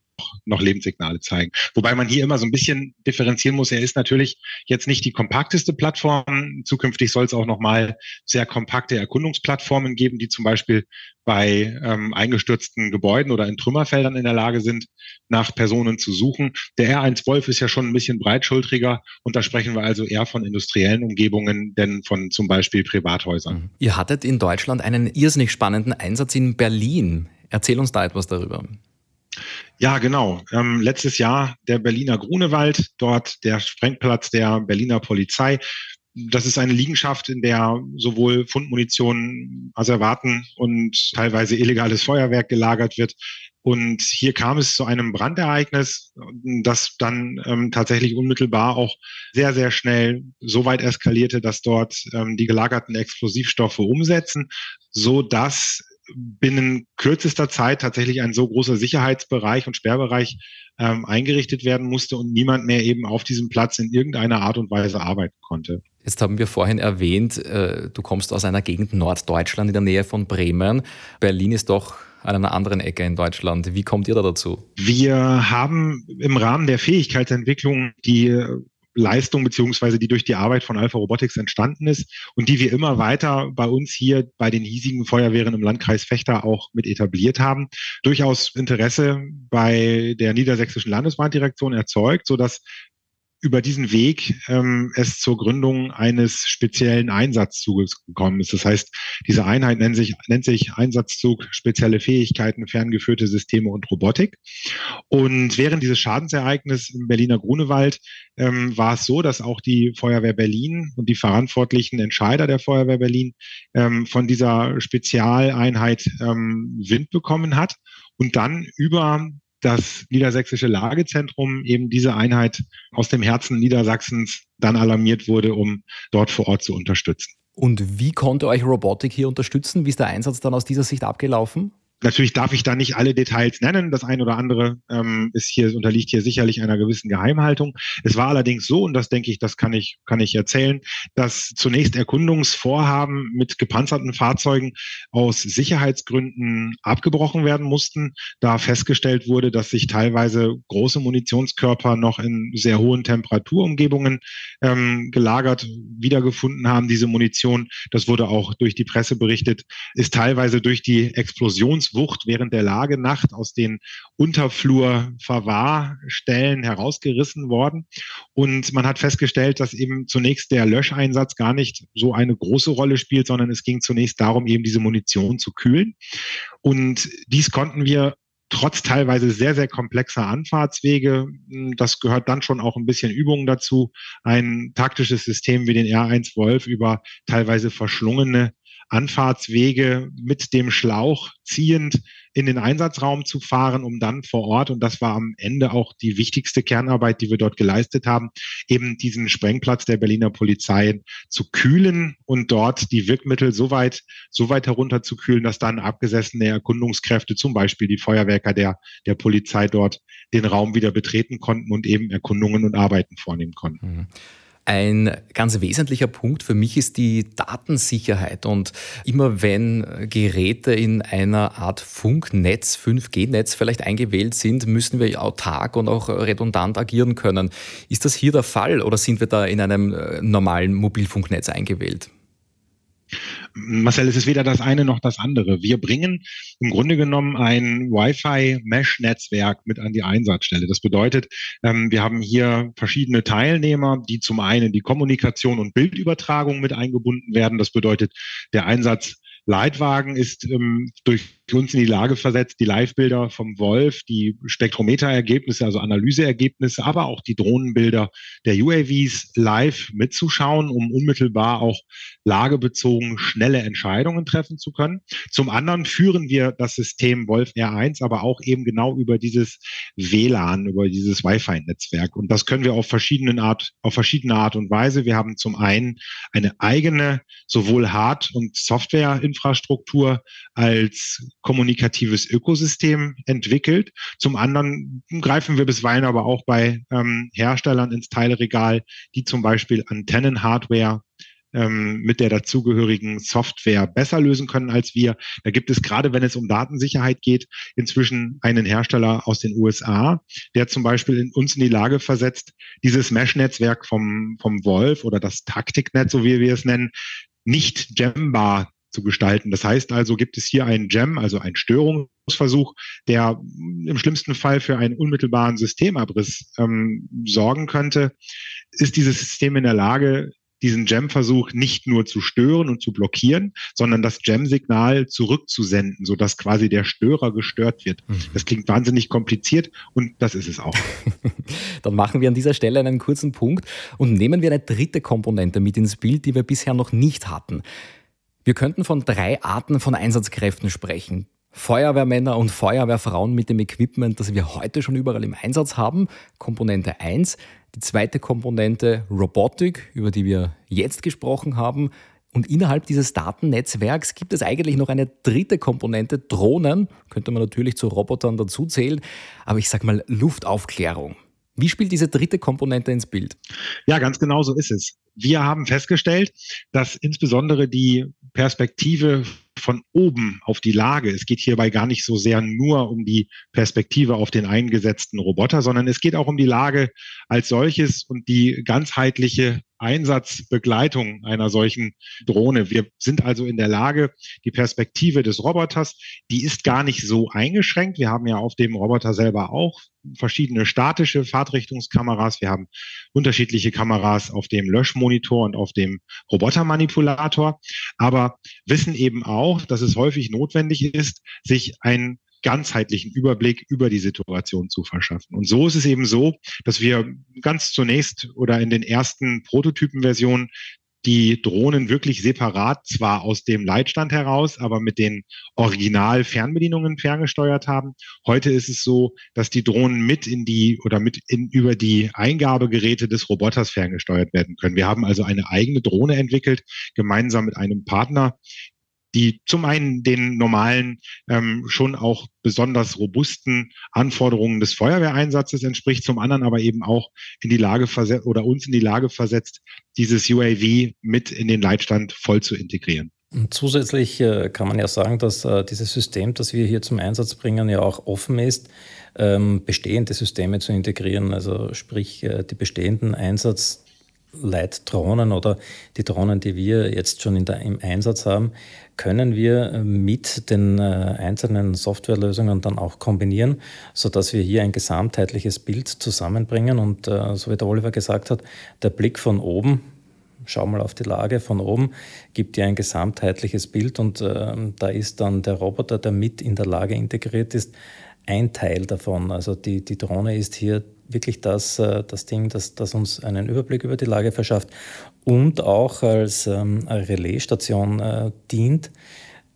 Speaker 5: noch Lebenssignale zeigen. Wobei man hier immer so ein bisschen differenzieren muss. Er ist natürlich jetzt nicht die kompakteste Plattform. Zukünftig soll es auch nochmal sehr kompakte Erkundungsplattformen geben, die zum Beispiel bei ähm, eingestürzten Gebäuden oder in Trümmerfeldern in der Lage sind, nach Personen zu suchen. Der R1 Wolf ist ja schon ein bisschen breitschultriger und da sprechen wir also eher von industriellen Umgebungen, denn von zum Beispiel Privathäusern.
Speaker 3: Mhm. Ihr hattet in Deutschland einen irrsinnig spannenden Einsatz in Berlin. Erzähl uns da etwas darüber.
Speaker 5: Ja, genau. Ähm, letztes Jahr der Berliner Grunewald, dort der Sprengplatz der Berliner Polizei. Das ist eine Liegenschaft, in der sowohl Fundmunition, Asservaten und teilweise illegales Feuerwerk gelagert wird. Und hier kam es zu einem Brandereignis, das dann ähm, tatsächlich unmittelbar auch sehr, sehr schnell so weit eskalierte, dass dort ähm, die gelagerten Explosivstoffe umsetzen, so dass binnen kürzester Zeit tatsächlich ein so großer Sicherheitsbereich und Sperrbereich ähm, eingerichtet werden musste und niemand mehr eben auf diesem Platz in irgendeiner Art und Weise arbeiten konnte.
Speaker 3: Jetzt haben wir vorhin erwähnt, äh, du kommst aus einer Gegend Norddeutschland in der Nähe von Bremen. Berlin ist doch an einer anderen Ecke in Deutschland. Wie kommt ihr da dazu?
Speaker 5: Wir haben im Rahmen der Fähigkeitsentwicklung die Leistung beziehungsweise die durch die Arbeit von Alpha Robotics entstanden ist und die wir immer weiter bei uns hier bei den hiesigen Feuerwehren im Landkreis Fechter auch mit etabliert haben, durchaus Interesse bei der niedersächsischen Landesbahndirektion erzeugt, so dass über diesen Weg ähm, es zur Gründung eines speziellen Einsatzzuges gekommen ist. Das heißt, diese Einheit nennt sich, nennt sich Einsatzzug spezielle Fähigkeiten, ferngeführte Systeme und Robotik. Und während dieses Schadensereignisses im Berliner Grunewald ähm, war es so, dass auch die Feuerwehr Berlin und die verantwortlichen Entscheider der Feuerwehr Berlin ähm, von dieser Spezialeinheit ähm, Wind bekommen hat und dann über das niedersächsische Lagezentrum eben diese Einheit aus dem Herzen Niedersachsens dann alarmiert wurde, um dort vor Ort zu unterstützen.
Speaker 3: Und wie konnte euch Robotik hier unterstützen? Wie ist der Einsatz dann aus dieser Sicht abgelaufen?
Speaker 5: Natürlich darf ich da nicht alle Details nennen. Das eine oder andere ähm, ist hier, unterliegt hier sicherlich einer gewissen Geheimhaltung. Es war allerdings so, und das denke ich, das kann ich, kann ich erzählen, dass zunächst Erkundungsvorhaben mit gepanzerten Fahrzeugen aus Sicherheitsgründen abgebrochen werden mussten, da festgestellt wurde, dass sich teilweise große Munitionskörper noch in sehr hohen Temperaturumgebungen ähm, gelagert wiedergefunden haben. Diese Munition, das wurde auch durch die Presse berichtet, ist teilweise durch die Explosions Wucht während der Lagenacht aus den Unterflur-Verwahrstellen herausgerissen worden. Und man hat festgestellt, dass eben zunächst der Löscheinsatz gar nicht so eine große Rolle spielt, sondern es ging zunächst darum, eben diese Munition zu kühlen. Und dies konnten wir trotz teilweise sehr, sehr komplexer Anfahrtswege, das gehört dann schon auch ein bisschen Übung dazu, ein taktisches System wie den R1 Wolf über teilweise verschlungene Anfahrtswege mit dem Schlauch ziehend in den Einsatzraum zu fahren, um dann vor Ort, und das war am Ende auch die wichtigste Kernarbeit, die wir dort geleistet haben, eben diesen Sprengplatz der Berliner Polizei zu kühlen und dort die Wirkmittel so weit, so weit herunterzukühlen, dass dann abgesessene Erkundungskräfte, zum Beispiel die Feuerwerker der, der Polizei dort, den Raum wieder betreten konnten und eben Erkundungen und Arbeiten vornehmen konnten. Mhm.
Speaker 3: Ein ganz wesentlicher Punkt für mich ist die Datensicherheit. Und immer wenn Geräte in einer Art Funknetz, 5G-Netz vielleicht eingewählt sind, müssen wir autark und auch redundant agieren können. Ist das hier der Fall oder sind wir da in einem äh, normalen Mobilfunknetz eingewählt?
Speaker 5: Marcel, es ist weder das eine noch das andere. Wir bringen im Grunde genommen ein Wi-Fi-Mesh-Netzwerk mit an die Einsatzstelle. Das bedeutet, ähm, wir haben hier verschiedene Teilnehmer, die zum einen die Kommunikation und Bildübertragung mit eingebunden werden. Das bedeutet, der Einsatz Leitwagen ist ähm, durch uns in die Lage versetzt, die Live-Bilder vom Wolf, die Spektrometerergebnisse, also Analyseergebnisse, aber auch die Drohnenbilder der UAVs live mitzuschauen, um unmittelbar auch lagebezogen schnelle Entscheidungen treffen zu können. Zum anderen führen wir das System Wolf R1 aber auch eben genau über dieses WLAN, über dieses Wi-Fi-Netzwerk. Und das können wir auf verschiedenen Art, auf verschiedene Art und Weise. Wir haben zum einen eine eigene sowohl Hard- und Softwareinfrastruktur als kommunikatives Ökosystem entwickelt. Zum anderen greifen wir bisweilen aber auch bei ähm, Herstellern ins Teileregal, die zum Beispiel Antennenhardware ähm, mit der dazugehörigen Software besser lösen können als wir. Da gibt es gerade, wenn es um Datensicherheit geht, inzwischen einen Hersteller aus den USA, der zum Beispiel in, uns in die Lage versetzt, dieses Mesh-Netzwerk vom, vom Wolf oder das Taktiknetz, so wie wir es nennen, nicht jambar zu gestalten. Das heißt also, gibt es hier einen Jam, also einen Störungsversuch, der im schlimmsten Fall für einen unmittelbaren Systemabriss ähm, sorgen könnte, ist dieses System in der Lage, diesen Jam-Versuch nicht nur zu stören und zu blockieren, sondern das Jam-Signal zurückzusenden, sodass quasi der Störer gestört wird. Mhm. Das klingt wahnsinnig kompliziert und das ist es auch.
Speaker 3: Dann machen wir an dieser Stelle einen kurzen Punkt und nehmen wir eine dritte Komponente mit ins Bild, die wir bisher noch nicht hatten. Wir könnten von drei Arten von Einsatzkräften sprechen. Feuerwehrmänner und Feuerwehrfrauen mit dem Equipment, das wir heute schon überall im Einsatz haben. Komponente 1. Die zweite Komponente Robotik, über die wir jetzt gesprochen haben. Und innerhalb dieses Datennetzwerks gibt es eigentlich noch eine dritte Komponente, Drohnen, könnte man natürlich zu Robotern dazuzählen, aber ich sage mal Luftaufklärung. Wie spielt diese dritte Komponente ins Bild?
Speaker 5: Ja, ganz genau so ist es. Wir haben festgestellt, dass insbesondere die Perspektive von oben auf die Lage. Es geht hierbei gar nicht so sehr nur um die Perspektive auf den eingesetzten Roboter, sondern es geht auch um die Lage als solches und die ganzheitliche Einsatzbegleitung einer solchen Drohne. Wir sind also in der Lage, die Perspektive des Roboters, die ist gar nicht so eingeschränkt. Wir haben ja auf dem Roboter selber auch verschiedene statische Fahrtrichtungskameras. Wir haben unterschiedliche Kameras auf dem Löschmonitor und auf dem Robotermanipulator, aber wissen eben auch, dass es häufig notwendig ist, sich ein ganzheitlichen Überblick über die Situation zu verschaffen. Und so ist es eben so, dass wir ganz zunächst oder in den ersten Prototypenversionen die Drohnen wirklich separat zwar aus dem Leitstand heraus, aber mit den Original-Fernbedienungen ferngesteuert haben. Heute ist es so, dass die Drohnen mit in die oder mit in, über die Eingabegeräte des Roboters ferngesteuert werden können. Wir haben also eine eigene Drohne entwickelt, gemeinsam mit einem Partner, die zum einen den normalen, ähm, schon auch besonders robusten Anforderungen des Feuerwehreinsatzes entspricht, zum anderen aber eben auch in die Lage versetzt oder uns in die Lage versetzt, dieses UAV mit in den Leitstand voll zu integrieren.
Speaker 4: Und zusätzlich äh, kann man ja sagen, dass äh, dieses System, das wir hier zum Einsatz bringen, ja auch offen ist, ähm, bestehende Systeme zu integrieren. Also sprich, äh, die bestehenden Einsatz Leitdrohnen oder die Drohnen, die wir jetzt schon der, im Einsatz haben, können wir mit den äh, einzelnen Softwarelösungen dann auch kombinieren, sodass wir hier ein gesamtheitliches Bild zusammenbringen. Und äh, so wie der Oliver gesagt hat, der Blick von oben, schau mal auf die Lage von oben, gibt dir ein gesamtheitliches Bild und äh, da ist dann der Roboter, der mit in der Lage integriert ist, ein Teil davon. Also die, die Drohne ist hier wirklich das, äh, das Ding, das, das uns einen Überblick über die Lage verschafft und auch als ähm, Relaisstation äh, dient,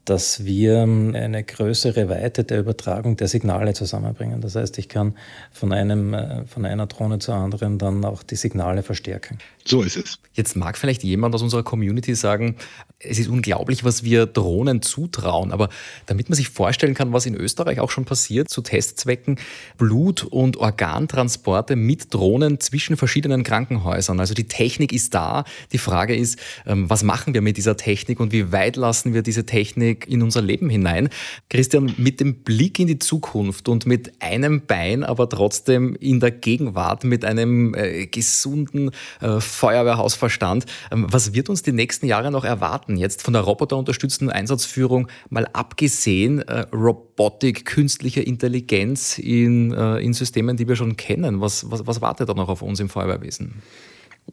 Speaker 4: dass wir ähm, eine größere Weite der Übertragung der Signale zusammenbringen. Das heißt, ich kann von, einem, äh, von einer Drohne zur anderen dann auch die Signale verstärken.
Speaker 5: So ist es.
Speaker 3: Jetzt mag vielleicht jemand aus unserer Community sagen, es ist unglaublich, was wir Drohnen zutrauen. Aber damit man sich vorstellen kann, was in Österreich auch schon passiert, zu Testzwecken, Blut- und Organtransporte mit Drohnen zwischen verschiedenen Krankenhäusern. Also die Technik ist da. Die Frage ist, ähm, was machen wir mit dieser Technik und wie weit lassen wir diese Technik in unser Leben hinein. Christian, mit dem Blick in die Zukunft und mit einem Bein, aber trotzdem in der Gegenwart, mit einem äh, gesunden äh, Feuerwehrhausverstand, äh, was wird uns die nächsten Jahre noch erwarten? Jetzt von der roboterunterstützten Einsatzführung mal abgesehen, äh, Robotik, künstliche Intelligenz in, äh, in Systemen, die wir schon kennen. Was, was, was wartet da noch auf uns im Feuerwehrwesen?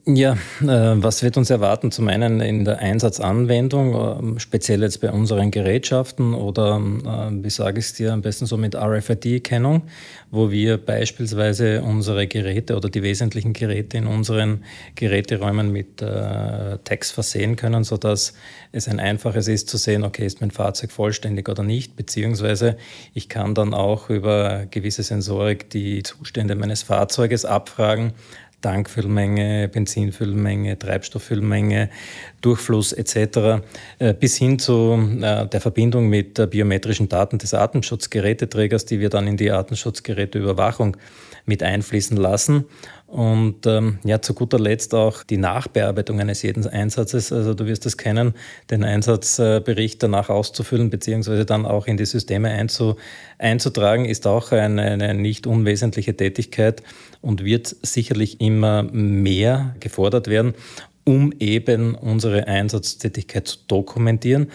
Speaker 4: Ja, äh, was wird uns erwarten? Zum einen in der Einsatzanwendung, äh, speziell jetzt bei unseren Gerätschaften oder, äh, wie sage ich es dir, am besten so mit RFID-Erkennung, wo wir beispielsweise unsere Geräte oder die wesentlichen Geräte in unseren Geräteräumen mit äh, Text versehen können, sodass es ein einfaches ist zu sehen, okay, ist mein Fahrzeug vollständig oder nicht, beziehungsweise ich kann dann auch über gewisse Sensorik die Zustände meines Fahrzeuges abfragen, Tankfüllmenge, Benzinfüllmenge, Treibstofffüllmenge, Durchfluss etc. Äh, bis hin zu äh, der Verbindung mit biometrischen Daten des Artenschutzgeräteträgers, die wir dann in die Artenschutzgeräteüberwachung mit einfließen lassen. Und ähm, ja, zu guter Letzt auch die Nachbearbeitung eines jeden Einsatzes. Also du wirst es kennen, den Einsatzbericht danach auszufüllen, beziehungsweise dann auch in die Systeme einzu, einzutragen, ist auch eine, eine nicht unwesentliche Tätigkeit und wird sicherlich immer mehr gefordert werden, um eben unsere Einsatztätigkeit zu dokumentieren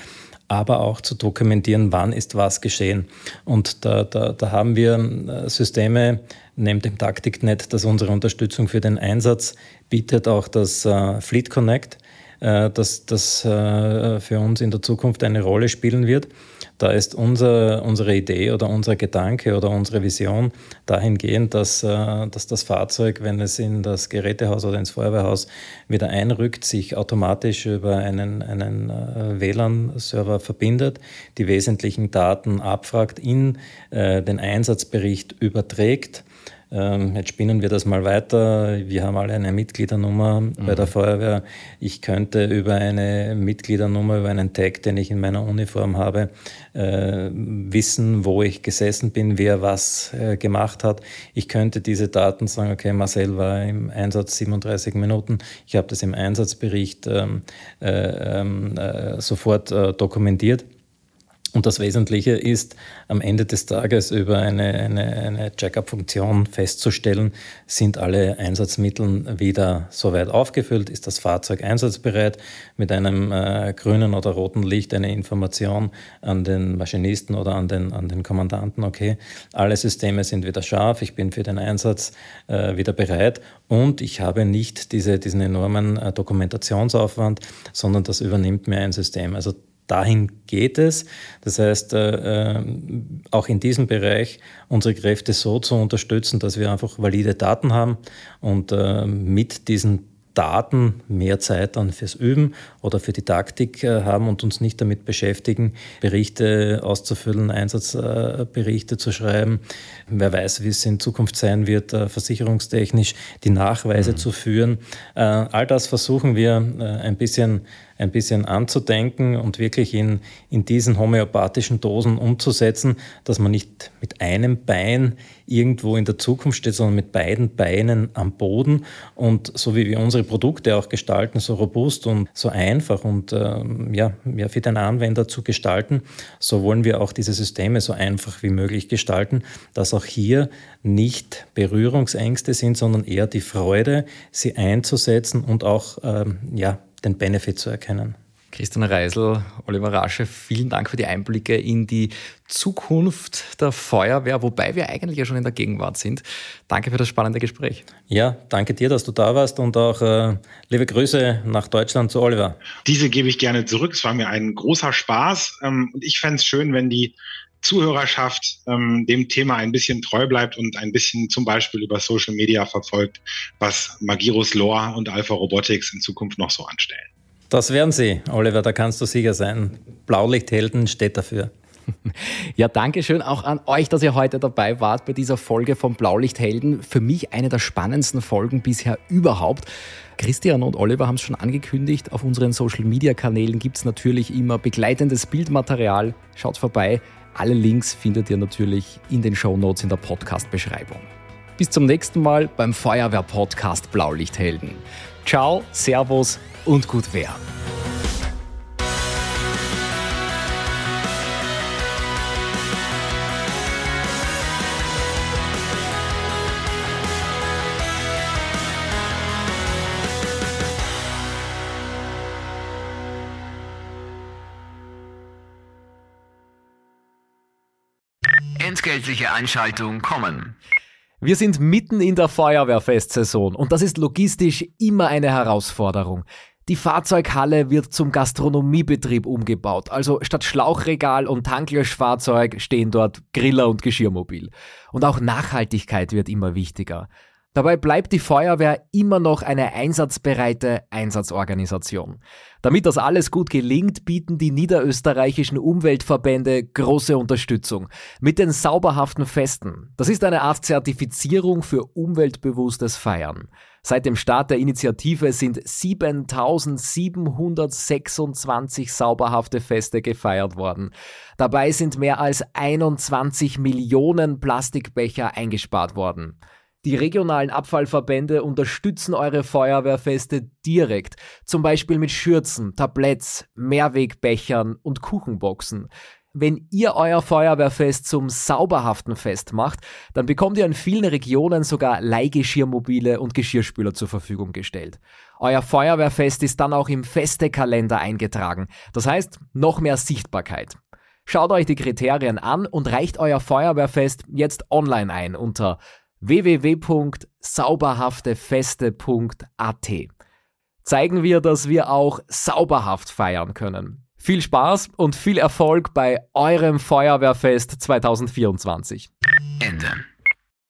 Speaker 4: aber auch zu dokumentieren, wann ist was geschehen. Und da, da, da haben wir äh, Systeme, neben dem Taktiknet, das unsere Unterstützung für den Einsatz bietet, auch das äh, Fleet Connect, äh, das, das äh, für uns in der Zukunft eine Rolle spielen wird. Da ist unser, unsere Idee oder unser Gedanke oder unsere Vision dahingehend, dass, äh, dass das Fahrzeug, wenn es in das Gerätehaus oder ins Feuerwehrhaus wieder einrückt, sich automatisch über einen, einen äh, WLAN-Server verbindet, die wesentlichen Daten abfragt, in äh, den Einsatzbericht überträgt ähm, jetzt spinnen wir das mal weiter. Wir haben alle eine Mitgliedernummer mhm. bei der mhm. Feuerwehr. Ich könnte über eine Mitgliedernummer, über einen Tag, den ich in meiner Uniform habe, äh, wissen, wo ich gesessen bin, wer was äh, gemacht hat. Ich könnte diese Daten sagen, okay, Marcel war im Einsatz 37 Minuten. Ich habe das im Einsatzbericht ähm, äh, ähm, äh, sofort äh, dokumentiert. Und das Wesentliche ist, am Ende des Tages über eine, eine, eine Check-up-Funktion festzustellen, sind alle Einsatzmittel wieder soweit aufgefüllt, ist das Fahrzeug einsatzbereit, mit einem äh, grünen oder roten Licht eine Information an den Maschinisten oder an den, an den Kommandanten, okay, alle Systeme sind wieder scharf, ich bin für den Einsatz äh, wieder bereit. Und ich habe nicht diese, diesen enormen äh, Dokumentationsaufwand, sondern das übernimmt mir ein System. Also dahin geht es. Das heißt, äh, äh, auch in diesem Bereich unsere Kräfte so zu unterstützen, dass wir einfach valide Daten haben und äh, mit diesen Daten mehr Zeit dann fürs Üben oder für die Taktik äh, haben und uns nicht damit beschäftigen, Berichte auszufüllen, Einsatzberichte zu schreiben. Wer weiß, wie es in Zukunft sein wird, versicherungstechnisch die Nachweise mhm. zu führen. All das versuchen wir ein bisschen ein bisschen anzudenken und wirklich in, in diesen homöopathischen Dosen umzusetzen, dass man nicht mit einem Bein irgendwo in der Zukunft steht, sondern mit beiden Beinen am Boden. Und so wie wir unsere Produkte auch gestalten, so robust und so einfach und ähm, ja, ja, für den Anwender zu gestalten, so wollen wir auch diese Systeme so einfach wie möglich gestalten, dass auch hier nicht Berührungsängste sind, sondern eher die Freude, sie einzusetzen und auch ähm, ja, den Benefit zu erkennen.
Speaker 3: Christian Reisel, Oliver Rasche, vielen Dank für die Einblicke in die Zukunft der Feuerwehr, wobei wir eigentlich ja schon in der Gegenwart sind. Danke für das spannende Gespräch.
Speaker 4: Ja, danke dir, dass du da warst und auch äh, liebe Grüße nach Deutschland zu Oliver.
Speaker 5: Diese gebe ich gerne zurück. Es war mir ein großer Spaß ähm, und ich fände es schön, wenn die Zuhörerschaft ähm, dem Thema ein bisschen treu bleibt und ein bisschen zum Beispiel über Social Media verfolgt, was Magirus Lore und Alpha Robotics in Zukunft noch so anstellen.
Speaker 4: Das werden sie, Oliver, da kannst du sicher sein. Blaulichthelden steht dafür.
Speaker 3: Ja, danke schön auch an euch, dass ihr heute dabei wart bei dieser Folge von Blaulichthelden. Für mich eine der spannendsten Folgen bisher überhaupt. Christian und Oliver haben es schon angekündigt. Auf unseren Social Media Kanälen gibt es natürlich immer begleitendes Bildmaterial. Schaut vorbei. Alle Links findet ihr natürlich in den Show Notes in der Podcast-Beschreibung. Bis zum nächsten Mal beim Feuerwehr-Podcast Blaulichthelden. Ciao, Servus und gut Wehr.
Speaker 2: Entgeltliche Einschaltung kommen.
Speaker 6: Wir sind mitten in der Feuerwehrfestsaison und das ist logistisch immer eine Herausforderung. Die Fahrzeughalle wird zum Gastronomiebetrieb umgebaut. Also statt Schlauchregal und Tanklöschfahrzeug stehen dort Griller und Geschirrmobil. Und auch Nachhaltigkeit wird immer wichtiger. Dabei bleibt die Feuerwehr immer noch eine einsatzbereite Einsatzorganisation. Damit das alles gut gelingt, bieten die niederösterreichischen Umweltverbände große Unterstützung mit den sauberhaften Festen. Das ist eine Art Zertifizierung für umweltbewusstes Feiern. Seit dem Start der Initiative sind 7726 sauberhafte Feste gefeiert worden. Dabei sind mehr als 21 Millionen Plastikbecher eingespart worden. Die regionalen Abfallverbände unterstützen eure Feuerwehrfeste direkt, zum Beispiel mit Schürzen, Tabletts, Mehrwegbechern und Kuchenboxen. Wenn ihr euer Feuerwehrfest zum sauberhaften Fest macht, dann bekommt ihr in vielen Regionen sogar Leihgeschirrmobile und Geschirrspüler zur Verfügung gestellt. Euer Feuerwehrfest ist dann auch im Festekalender eingetragen, das heißt noch mehr Sichtbarkeit. Schaut euch die Kriterien an und reicht euer Feuerwehrfest jetzt online ein unter www.sauberhaftefeste.at. Zeigen wir, dass wir auch sauberhaft feiern können. Viel Spaß und viel Erfolg bei eurem Feuerwehrfest 2024.
Speaker 2: Ende.